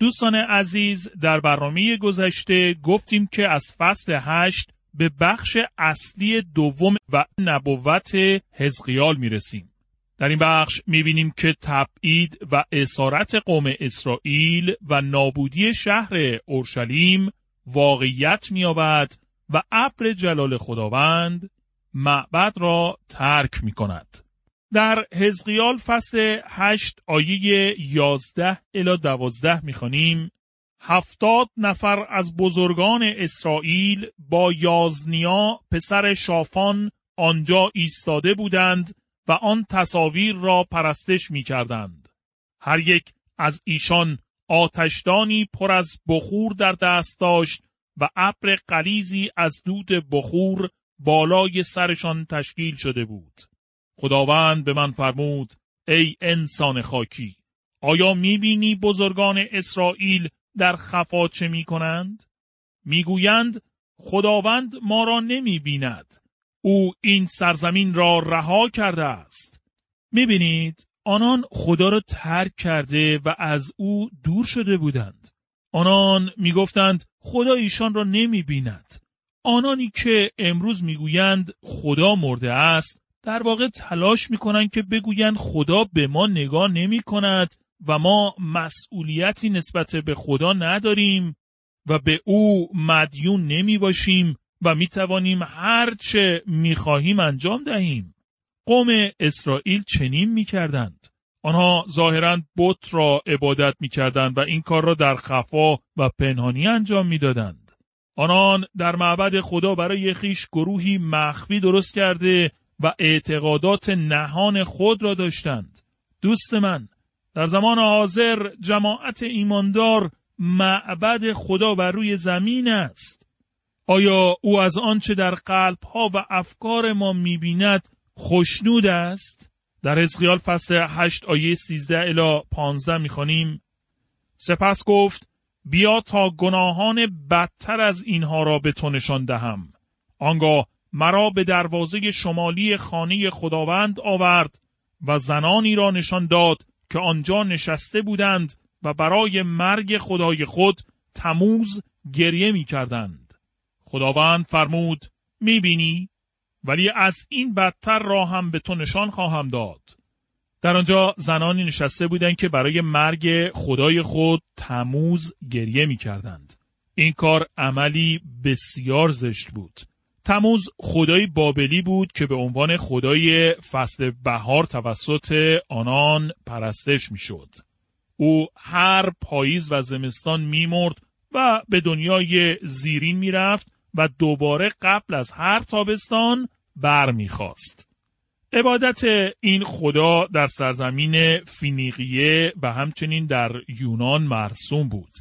دوستان عزیز در برنامه گذشته گفتیم که از فصل هشت به بخش اصلی دوم و نبوت حزقیال می رسیم. در این بخش می بینیم که تبعید و اسارت قوم اسرائیل و نابودی شهر اورشلیم واقعیت می و ابر جلال خداوند معبد را ترک می کند. در حزقیال فصل هشت آیه یازده الا دوازده می‌خوانیم هفتاد نفر از بزرگان اسرائیل با یازنیا پسر شافان آنجا ایستاده بودند و آن تصاویر را پرستش می کردند. هر یک از ایشان آتشدانی پر از بخور در دست داشت و ابر قلیزی از دود بخور بالای سرشان تشکیل شده بود. خداوند به من فرمود ای انسان خاکی آیا می‌بینی بزرگان اسرائیل در خفا چه می‌کنند؟ می‌گویند خداوند ما را نمی‌بیند او این سرزمین را رها کرده است. می‌بینید آنان خدا را ترک کرده و از او دور شده بودند. آنان می‌گفتند خدا ایشان را نمی‌بیند. آنانی که امروز می‌گویند خدا مرده است در واقع تلاش می‌کنن که بگویند خدا به ما نگاه نمی کند و ما مسئولیتی نسبت به خدا نداریم و به او مدیون نمی باشیم و می توانیم هر چه می خواهیم انجام دهیم. قوم اسرائیل چنین می کردند. آنها ظاهرا بت را عبادت می کردند و این کار را در خفا و پنهانی انجام می دادند. آنان در معبد خدا برای خیش گروهی مخفی درست کرده و اعتقادات نهان خود را داشتند. دوست من، در زمان حاضر جماعت ایماندار معبد خدا بر روی زمین است. آیا او از آنچه در قلب ها و افکار ما می‌بیند خوشنود است؟ در حزقیال فصل 8 آیه 13 الی 15 می‌خوانیم سپس گفت بیا تا گناهان بدتر از اینها را به تو نشان دهم. آنگاه مرا به دروازه شمالی خانه خداوند آورد و زنانی را نشان داد که آنجا نشسته بودند و برای مرگ خدای خود تموز گریه می کردند. خداوند فرمود می بینی؟ ولی از این بدتر را هم به تو نشان خواهم داد. در آنجا زنانی نشسته بودند که برای مرگ خدای خود تموز گریه می کردند. این کار عملی بسیار زشت بود. تموز خدای بابلی بود که به عنوان خدای فصل بهار توسط آنان پرستش می‌شد. او هر پاییز و زمستان میمرد و به دنیای زیرین می‌رفت و دوباره قبل از هر تابستان برمیخواست. عبادت این خدا در سرزمین فینیقیه و همچنین در یونان مرسوم بود.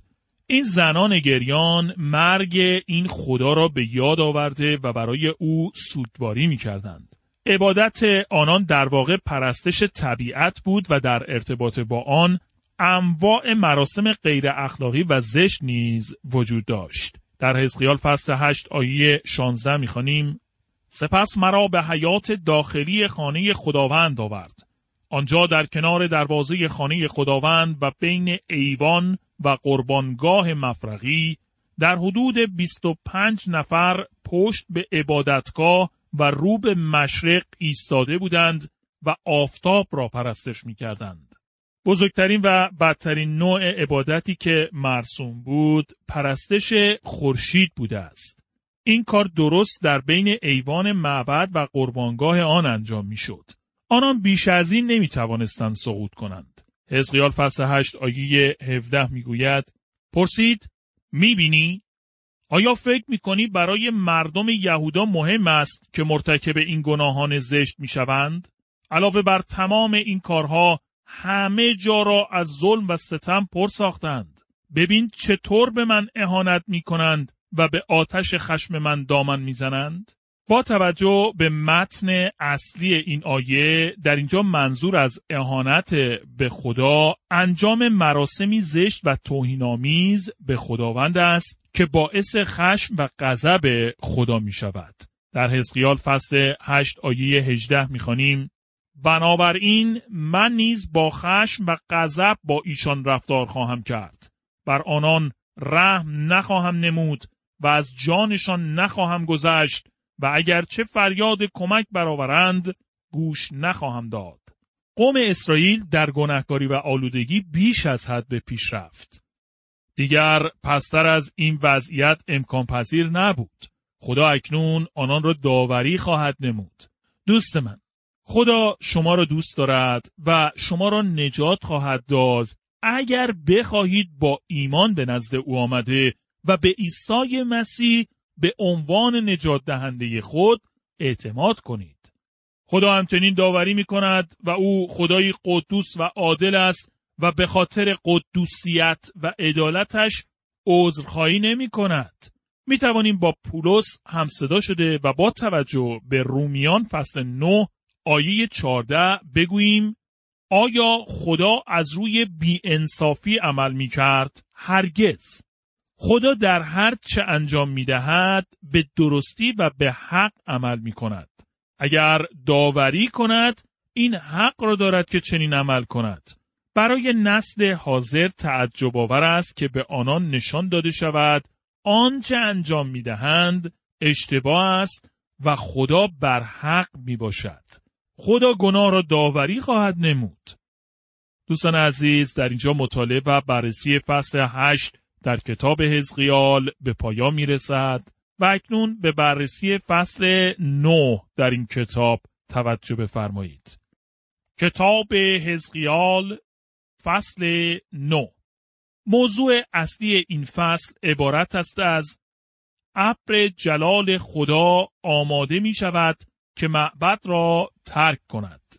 این زنان گریان مرگ این خدا را به یاد آورده و برای او سودباری می کردند. عبادت آنان در واقع پرستش طبیعت بود و در ارتباط با آن انواع مراسم غیر اخلاقی و زشت نیز وجود داشت. در حزقیال فصل 8 آیه 16 می‌خوانیم سپس مرا به حیات داخلی خانه خداوند آورد. آنجا در کنار دروازه خانه خداوند و بین ایوان و قربانگاه مفرقی در حدود 25 نفر پشت به عبادتگاه و رو به مشرق ایستاده بودند و آفتاب را پرستش می کردند. بزرگترین و بدترین نوع عبادتی که مرسوم بود پرستش خورشید بوده است. این کار درست در بین ایوان معبد و قربانگاه آن انجام می شد. آنان بیش از این نمی توانستند سقوط کنند. حزقیال فصل 8 آیه 17 می‌گوید پرسید می‌بینی؟ آیا فکر می‌کنی برای مردم یهودا مهم است که مرتکب این گناهان زشت می‌شوند؟ علاوه بر تمام این کارها همه جا را از ظلم و ستم پر ساختند. ببین چطور به من اهانت می کنند و به آتش خشم من دامن می‌زنند؟ با توجه به متن اصلی این آیه در اینجا منظور از اهانت به خدا انجام مراسمی زشت و توهینآمیز به خداوند است که باعث خشم و غضب خدا می شود. در حزقیال فصل 8 آیه 18 می‌خوانیم بنابراین من نیز با خشم و غضب با ایشان رفتار خواهم کرد بر آنان رحم نخواهم نمود و از جانشان نخواهم گذشت و اگر چه فریاد کمک برآورند گوش نخواهم داد. قوم اسرائیل در گناهکاری و آلودگی بیش از حد به پیش رفت. دیگر پستر از این وضعیت امکان پذیر نبود. خدا اکنون آنان را داوری خواهد نمود. دوست من، خدا شما را دوست دارد و شما را نجات خواهد داد اگر بخواهید با ایمان به نزد او آمده و به عیسی مسیح به عنوان نجات دهنده خود اعتماد کنید. خدا همچنین داوری می کند و او خدای قدوس و عادل است و به خاطر قدوسیت و عدالتش عذرخواهی نمی کند. می توانیم با پولس همصدا شده و با توجه به رومیان فصل 9 آیه 14 بگوییم آیا خدا از روی بیانصافی عمل می کرد؟ هرگز. خدا در هر چه انجام می دهد به درستی و به حق عمل می کند. اگر داوری کند این حق را دارد که چنین عمل کند. برای نسل حاضر تعجب آور است که به آنان نشان داده شود آنچه انجام می دهند اشتباه است و خدا بر حق می باشد. خدا گناه را داوری خواهد نمود. دوستان عزیز در اینجا مطالعه و بررسی فصل هشت در کتاب حزقیال به پایان می رسد و اکنون به بررسی فصل نو در این کتاب توجه بفرمایید. کتاب حزقیال فصل نو موضوع اصلی این فصل عبارت است از ابر جلال خدا آماده می شود که معبد را ترک کند.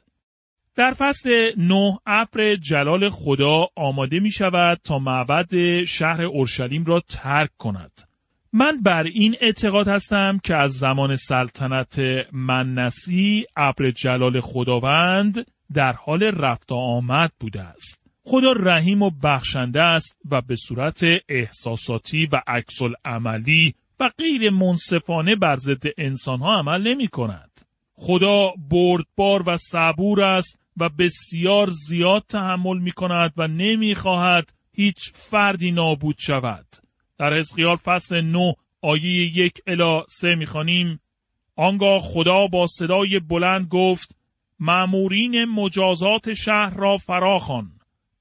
در فصل نه ابر جلال خدا آماده می شود تا معبد شهر اورشلیم را ترک کند. من بر این اعتقاد هستم که از زمان سلطنت منسی ابر جلال خداوند در حال رفت آمد بوده است. خدا رحیم و بخشنده است و به صورت احساساتی و عکس عملی و غیر منصفانه بر ضد انسانها عمل نمی کند. خدا بردبار و صبور است و بسیار زیاد تحمل می کند و نمی خواهد هیچ فردی نابود شود. در حزقیال فصل 9 آیه یک الا سه می خانیم آنگاه خدا با صدای بلند گفت معمورین مجازات شهر را فراخوان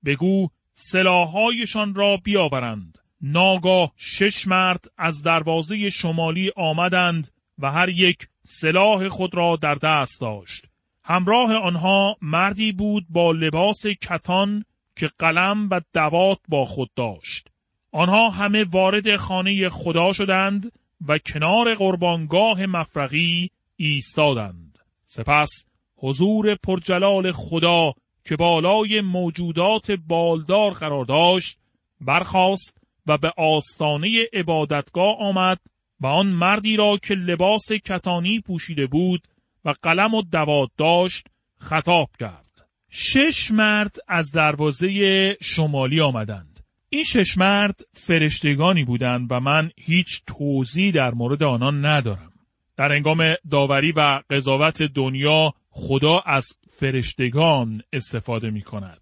بگو سلاحهایشان را بیاورند. ناگاه شش مرد از دروازه شمالی آمدند و هر یک سلاح خود را در دست داشت. همراه آنها مردی بود با لباس کتان که قلم و دوات با خود داشت. آنها همه وارد خانه خدا شدند و کنار قربانگاه مفرقی ایستادند. سپس حضور پرجلال خدا که بالای موجودات بالدار قرار داشت برخاست و به آستانه عبادتگاه آمد و آن مردی را که لباس کتانی پوشیده بود و قلم و دوات داشت خطاب کرد. شش مرد از دروازه شمالی آمدند. این شش مرد فرشتگانی بودند و من هیچ توضیح در مورد آنان ندارم. در انگام داوری و قضاوت دنیا خدا از فرشتگان استفاده می کند.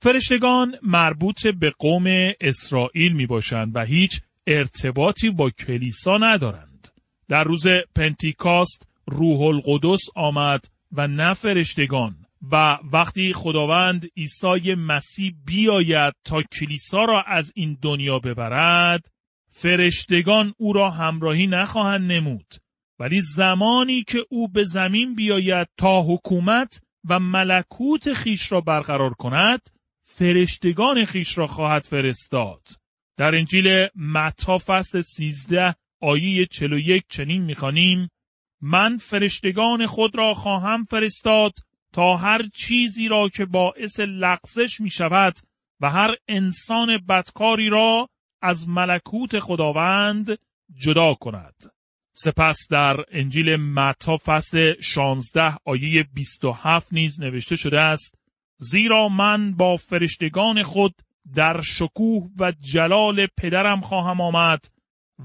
فرشتگان مربوط به قوم اسرائیل می باشند و هیچ ارتباطی با کلیسا ندارند. در روز پنتیکاست روح القدس آمد و نه فرشتگان. و وقتی خداوند عیسی مسیح بیاید تا کلیسا را از این دنیا ببرد فرشتگان او را همراهی نخواهند نمود. ولی زمانی که او به زمین بیاید تا حکومت و ملکوت خیش را برقرار کند فرشتگان خیش را خواهد فرستاد. در انجیل متا فصل 13 آیه 41 چنین می‌خوانیم من فرشتگان خود را خواهم فرستاد تا هر چیزی را که باعث لغزش می شود و هر انسان بدکاری را از ملکوت خداوند جدا کند. سپس در انجیل متا فصل 16 آیه 27 نیز نوشته شده است زیرا من با فرشتگان خود در شکوه و جلال پدرم خواهم آمد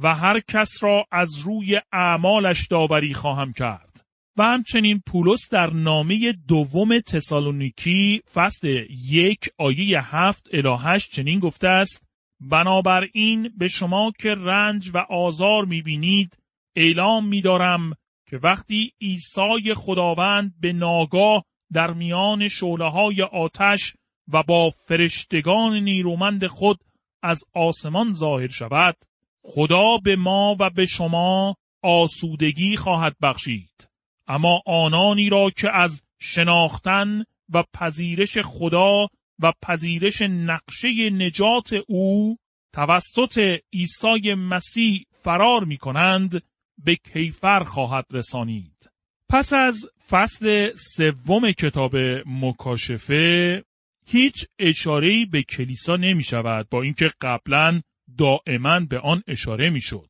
و هر کس را از روی اعمالش داوری خواهم کرد. و همچنین پولس در نامه دوم تسالونیکی فصل یک آیه هفت الهش چنین گفته است بنابراین به شما که رنج و آزار می‌بینید اعلام میدارم که وقتی عیسی خداوند به ناگاه در میان شعله های آتش و با فرشتگان نیرومند خود از آسمان ظاهر شود خدا به ما و به شما آسودگی خواهد بخشید اما آنانی را که از شناختن و پذیرش خدا و پذیرش نقشه نجات او توسط عیسی مسیح فرار می کنند به کیفر خواهد رسانید. پس از فصل سوم کتاب مکاشفه هیچ اشارهی به کلیسا نمی شود با اینکه قبلا دائما به آن اشاره می شد.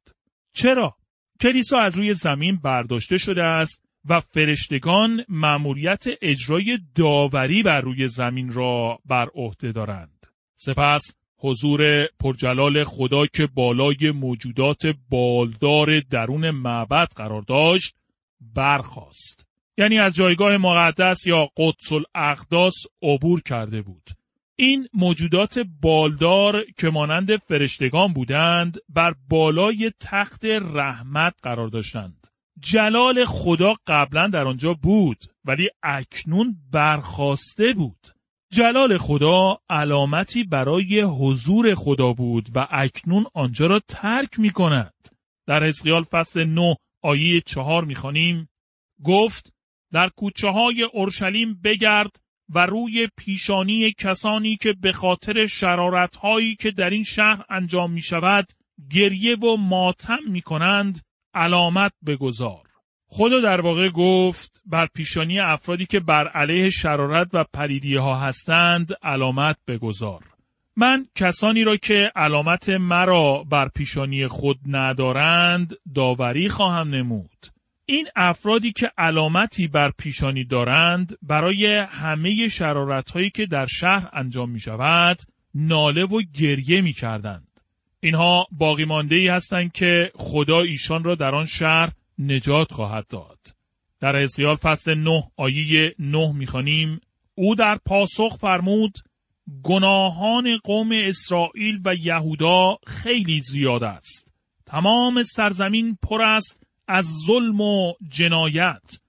چرا؟ کلیسا از روی زمین برداشته شده است و فرشتگان مأموریت اجرای داوری بر روی زمین را بر عهده دارند. سپس حضور پرجلال خدا که بالای موجودات بالدار درون معبد قرار داشت برخاست. یعنی از جایگاه مقدس یا قدس الاقداس عبور کرده بود. این موجودات بالدار که مانند فرشتگان بودند بر بالای تخت رحمت قرار داشتند. جلال خدا قبلا در آنجا بود ولی اکنون برخواسته بود. جلال خدا علامتی برای حضور خدا بود و اکنون آنجا را ترک می کند. در حزقیال فصل 9 آیه چهار می گفت در کوچه های اورشلیم بگرد و روی پیشانی کسانی که به خاطر شرارت هایی که در این شهر انجام می شود گریه و ماتم می کنند علامت بگذار. خدا در واقع گفت بر پیشانی افرادی که بر علیه شرارت و پریدیه ها هستند علامت بگذار. من کسانی را که علامت مرا بر پیشانی خود ندارند داوری خواهم نمود. این افرادی که علامتی بر پیشانی دارند برای همه شرارت هایی که در شهر انجام می شود ناله و گریه می کردند. اینها باقی مانده ای هستند که خدا ایشان را در آن شهر نجات خواهد داد. در حزقیال فصل 9 آیه 9 می‌خوانیم او در پاسخ فرمود گناهان قوم اسرائیل و یهودا خیلی زیاد است. تمام سرزمین پر است از ظلم و جنایت.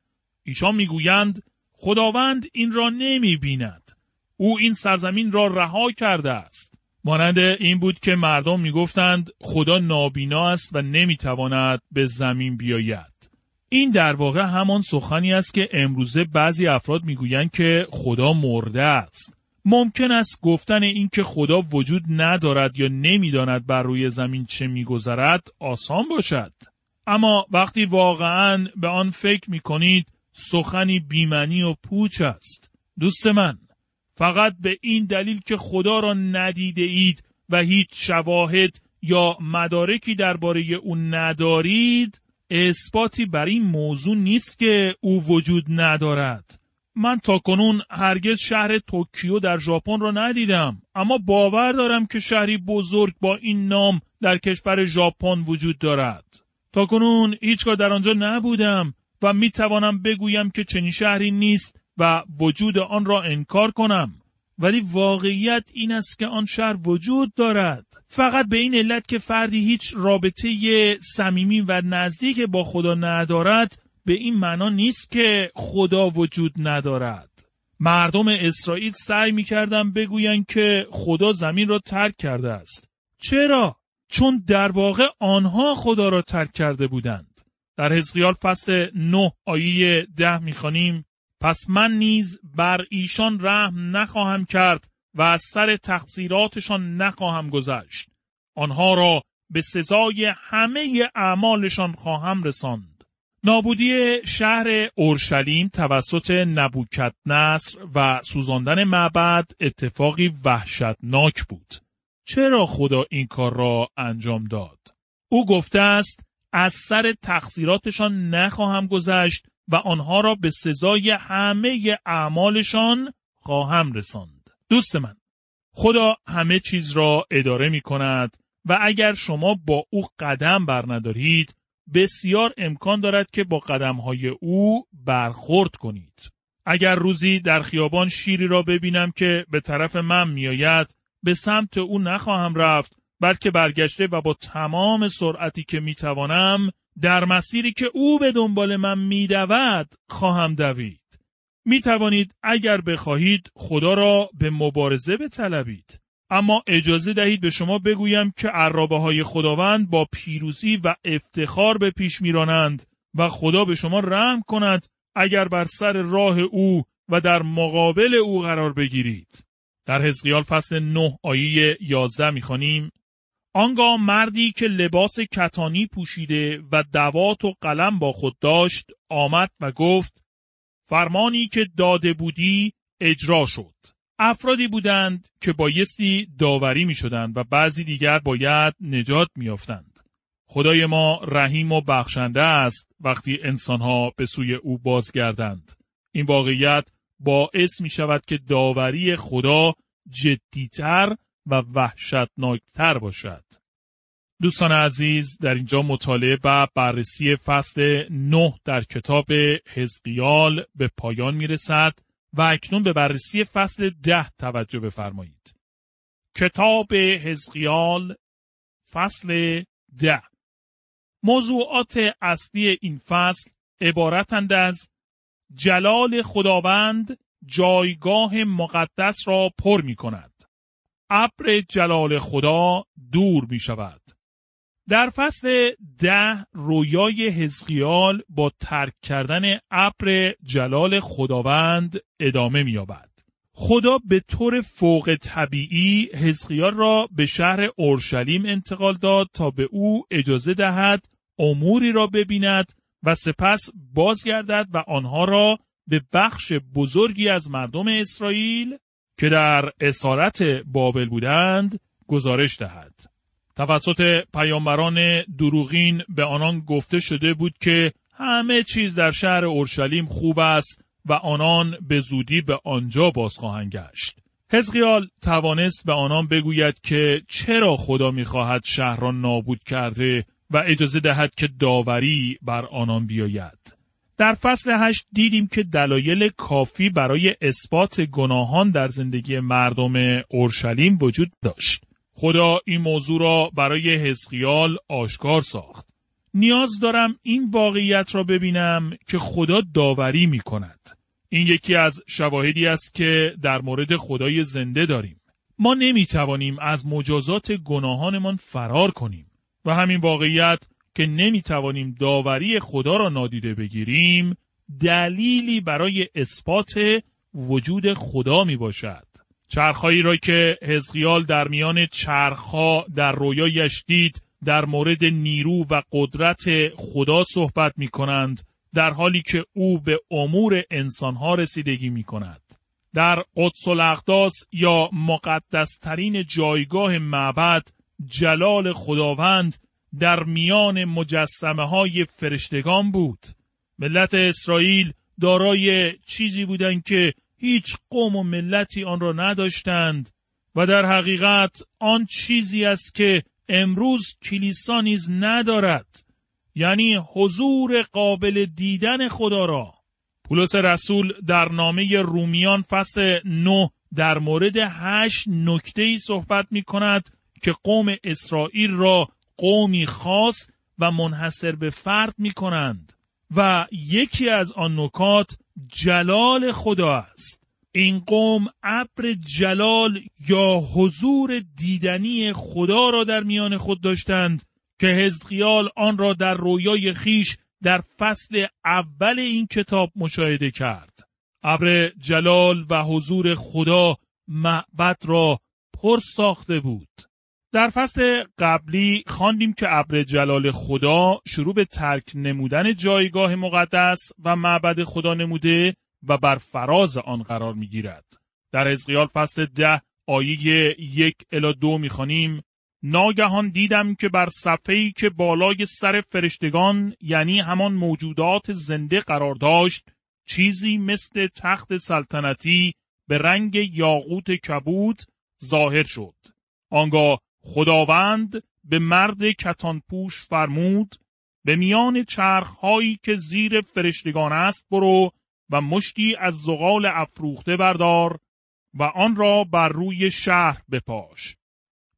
ایشان می‌گویند خداوند این را نمی بیند. او این سرزمین را رها کرده است. مانند این بود که مردم می‌گفتند خدا نابینا است و نمی‌تواند به زمین بیاید. این در واقع همان سخنی است که امروزه بعضی افراد می‌گویند که خدا مرده است. ممکن است گفتن این که خدا وجود ندارد یا نمی‌داند بر روی زمین چه میگذرد آسان باشد. اما وقتی واقعا به آن فکر می کنید سخنی بیمنی و پوچ است. دوست من فقط به این دلیل که خدا را ندیده اید و هیچ شواهد یا مدارکی درباره او ندارید اثباتی بر این موضوع نیست که او وجود ندارد من تا کنون هرگز شهر توکیو در ژاپن را ندیدم اما باور دارم که شهری بزرگ با این نام در کشور ژاپن وجود دارد تا کنون هیچگاه در آنجا نبودم و می توانم بگویم که چنین شهری نیست و وجود آن را انکار کنم. ولی واقعیت این است که آن شهر وجود دارد. فقط به این علت که فردی هیچ رابطه صمیمی و نزدیک با خدا ندارد به این معنا نیست که خدا وجود ندارد. مردم اسرائیل سعی می‌کردن بگویند که خدا زمین را ترک کرده است. چرا؟ چون در واقع آنها خدا را ترک کرده بودند در حزقیال فصل 9 آیه 10 می‌خوانیم پس من نیز بر ایشان رحم نخواهم کرد و از سر تقصیراتشان نخواهم گذشت. آنها را به سزای همه اعمالشان خواهم رساند. نابودی شهر اورشلیم توسط نبوکت نصر و سوزاندن معبد اتفاقی وحشتناک بود. چرا خدا این کار را انجام داد؟ او گفته است از سر تقصیراتشان نخواهم گذشت و آنها را به سزای همه اعمالشان خواهم رساند. دوست من، خدا همه چیز را اداره می کند و اگر شما با او قدم بر ندارید بسیار امکان دارد که با قدمهای او برخورد کنید. اگر روزی در خیابان شیری را ببینم که به طرف من میآید به سمت او نخواهم رفت بلکه برگشته و با تمام سرعتی که می‌توانم در مسیری که او به دنبال من میدود خواهم دوید. می توانید اگر بخواهید خدا را به مبارزه بطلبید. اما اجازه دهید به شما بگویم که عرابه های خداوند با پیروزی و افتخار به پیش میرانند و خدا به شما رحم کند اگر بر سر راه او و در مقابل او قرار بگیرید. در حزقیال فصل 9 آیه 11 می‌خوانیم آنگاه مردی که لباس کتانی پوشیده و دوات و قلم با خود داشت آمد و گفت فرمانی که داده بودی اجرا شد. افرادی بودند که بایستی داوری می شدند و بعضی دیگر باید نجات می. خدای ما رحیم و بخشنده است وقتی انسانها به سوی او بازگردند. این واقعیت باعث می شود که داوری خدا جدیتر و وحشتناکتر باشد. دوستان عزیز در اینجا مطالعه و بررسی فصل 9 در کتاب حزقیال به پایان می رسد و اکنون به بررسی فصل 10 توجه بفرمایید. کتاب حزقیال فصل 10 موضوعات اصلی این فصل عبارتند از جلال خداوند جایگاه مقدس را پر می کند. ابر جلال خدا دور می شود. در فصل ده رویای حزقیال با ترک کردن ابر جلال خداوند ادامه می‌یابد. خدا به طور فوق طبیعی حزقیال را به شهر اورشلیم انتقال داد تا به او اجازه دهد اموری را ببیند و سپس بازگردد و آنها را به بخش بزرگی از مردم اسرائیل که در اسارت بابل بودند گزارش دهد. توسط پیامبران دروغین به آنان گفته شده بود که همه چیز در شهر اورشلیم خوب است و آنان به زودی به آنجا باز خواهند گشت. حزقیال توانست به آنان بگوید که چرا خدا می‌خواهد شهر را نابود کرده و اجازه دهد که داوری بر آنان بیاید. در فصل هشت دیدیم که دلایل کافی برای اثبات گناهان در زندگی مردم اورشلیم وجود داشت. خدا این موضوع را برای حزقیال آشکار ساخت. نیاز دارم این واقعیت را ببینم که خدا داوری می کند. این یکی از شواهدی است که در مورد خدای زنده داریم. ما نمی توانیم از مجازات گناهانمان فرار کنیم و همین واقعیت که نمی توانیم داوری خدا را نادیده بگیریم دلیلی برای اثبات وجود خدا می باشد. چرخهایی را که حزقیال در میان چرخها در رویایش دید در مورد نیرو و قدرت خدا صحبت می کنند در حالی که او به امور انسانها رسیدگی می کند. در قدس الاقداس یا مقدسترین جایگاه معبد جلال خداوند در میان مجسمه های فرشتگان بود. ملت اسرائیل دارای چیزی بودند که هیچ قوم و ملتی آن را نداشتند و در حقیقت آن چیزی است که امروز کلیسا نیز ندارد یعنی حضور قابل دیدن خدا را پولس رسول در نامه رومیان فصل 9 در مورد هشت نکته ای صحبت می کند که قوم اسرائیل را قومی خاص و منحصر به فرد می کنند و یکی از آن نکات جلال خدا است این قوم ابر جلال یا حضور دیدنی خدا را در میان خود داشتند که حزقیال آن را در رویای خیش در فصل اول این کتاب مشاهده کرد. ابر جلال و حضور خدا معبد را پر ساخته بود. در فصل قبلی خواندیم که ابر جلال خدا شروع به ترک نمودن جایگاه مقدس و معبد خدا نموده و بر فراز آن قرار می گیرد. در حزقیال فصل ده آیه یک الا دو می‌خوانیم ناگهان دیدم که بر صفحه‌ای که بالای سر فرشتگان یعنی همان موجودات زنده قرار داشت چیزی مثل تخت سلطنتی به رنگ یاقوت کبود ظاهر شد. آنگاه خداوند به مرد کتانپوش فرمود به میان چرخهایی که زیر فرشتگان است برو و مشتی از زغال افروخته بردار و آن را بر روی شهر بپاش.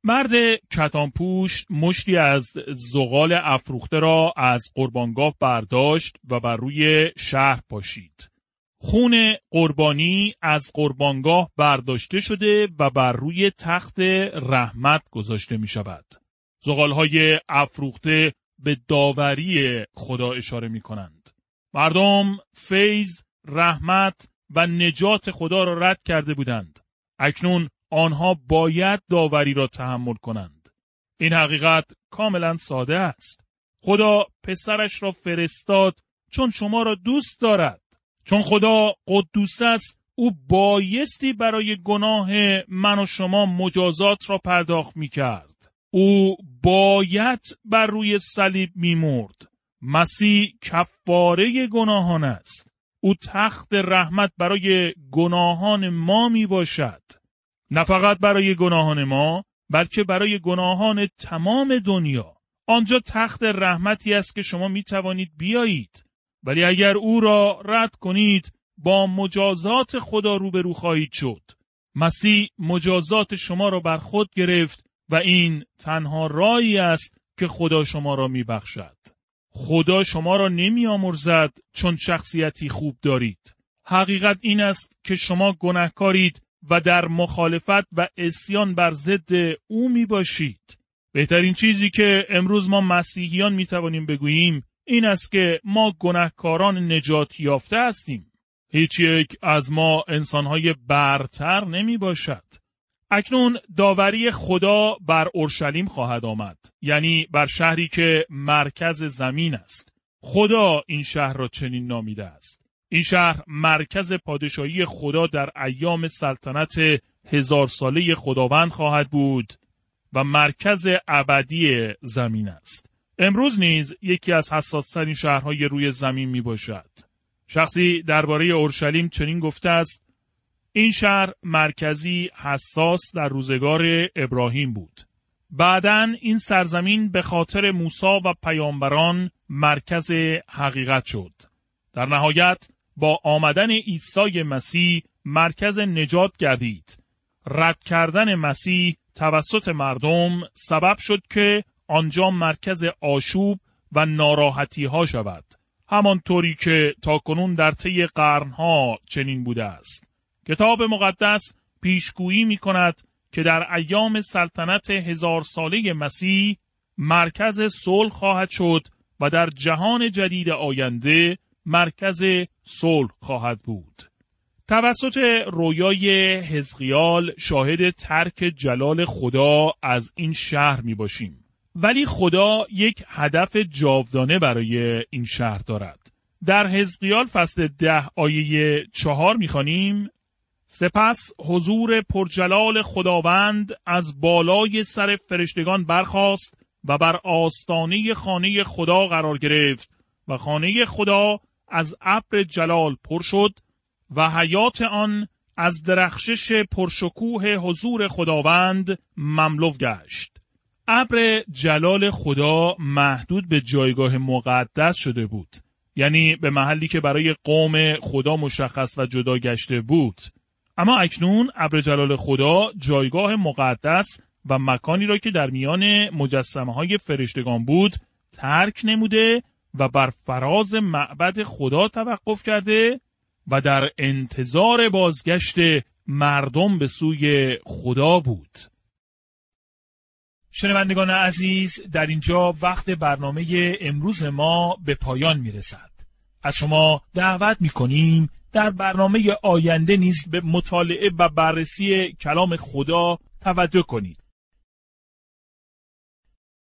مرد کتانپوش مشتی از زغال افروخته را از قربانگاه برداشت و بر روی شهر پاشید. خون قربانی از قربانگاه برداشته شده و بر روی تخت رحمت گذاشته می شود. زغالهای افروخته به داوری خدا اشاره می کنند. مردم فیض، رحمت و نجات خدا را رد کرده بودند. اکنون آنها باید داوری را تحمل کنند. این حقیقت کاملا ساده است. خدا پسرش را فرستاد چون شما را دوست دارد. چون خدا قدوس است او بایستی برای گناه من و شما مجازات را پرداخت می کرد. او باید بر روی صلیب می مرد. مسیح کفاره گناهان است. او تخت رحمت برای گناهان ما می باشد. نه فقط برای گناهان ما بلکه برای گناهان تمام دنیا. آنجا تخت رحمتی است که شما می توانید بیایید. ولی اگر او را رد کنید با مجازات خدا روبرو خواهید شد. مسیح مجازات شما را بر خود گرفت و این تنها رایی است که خدا شما را می بخشد. خدا شما را نمی آمرزد چون شخصیتی خوب دارید. حقیقت این است که شما گناهکارید و در مخالفت و اسیان بر ضد او می باشید. بهترین چیزی که امروز ما مسیحیان می توانیم بگوییم این است که ما گناهکاران نجات یافته هستیم. هیچ یک از ما انسانهای برتر نمی باشد. اکنون داوری خدا بر اورشلیم خواهد آمد یعنی بر شهری که مرکز زمین است خدا این شهر را چنین نامیده است این شهر مرکز پادشاهی خدا در ایام سلطنت هزار ساله خداوند خواهد بود و مرکز ابدی زمین است امروز نیز یکی از حساسترین شهرهای روی زمین می باشد. شخصی درباره اورشلیم چنین گفته است این شهر مرکزی حساس در روزگار ابراهیم بود. بعدا این سرزمین به خاطر موسا و پیامبران مرکز حقیقت شد. در نهایت با آمدن عیسی مسیح مرکز نجات گردید. رد کردن مسیح توسط مردم سبب شد که آنجا مرکز آشوب و ناراحتی ها شود. همانطوری که تا کنون در طی قرنها چنین بوده است. کتاب مقدس پیشگویی می کند که در ایام سلطنت هزار ساله مسیح مرکز صلح خواهد شد و در جهان جدید آینده مرکز صلح خواهد بود. توسط رویای حزقیال شاهد ترک جلال خدا از این شهر می باشیم. ولی خدا یک هدف جاودانه برای این شهر دارد. در حزقیال فصل ده آیه چهار می‌خوانیم سپس حضور پرجلال خداوند از بالای سر فرشتگان برخاست و بر آستانه خانه خدا قرار گرفت و خانه خدا از ابر جلال پر شد و حیات آن از درخشش پرشکوه حضور خداوند مملو گشت. ابر جلال خدا محدود به جایگاه مقدس شده بود. یعنی به محلی که برای قوم خدا مشخص و جدا گشته بود. اما اکنون ابر جلال خدا جایگاه مقدس و مکانی را که در میان مجسمه های فرشتگان بود ترک نموده و بر فراز معبد خدا توقف کرده و در انتظار بازگشت مردم به سوی خدا بود. شنوندگان عزیز در اینجا وقت برنامه امروز ما به پایان می رسد. از شما دعوت می کنیم در برنامه آینده نیز به مطالعه و بررسی کلام خدا توجه کنید.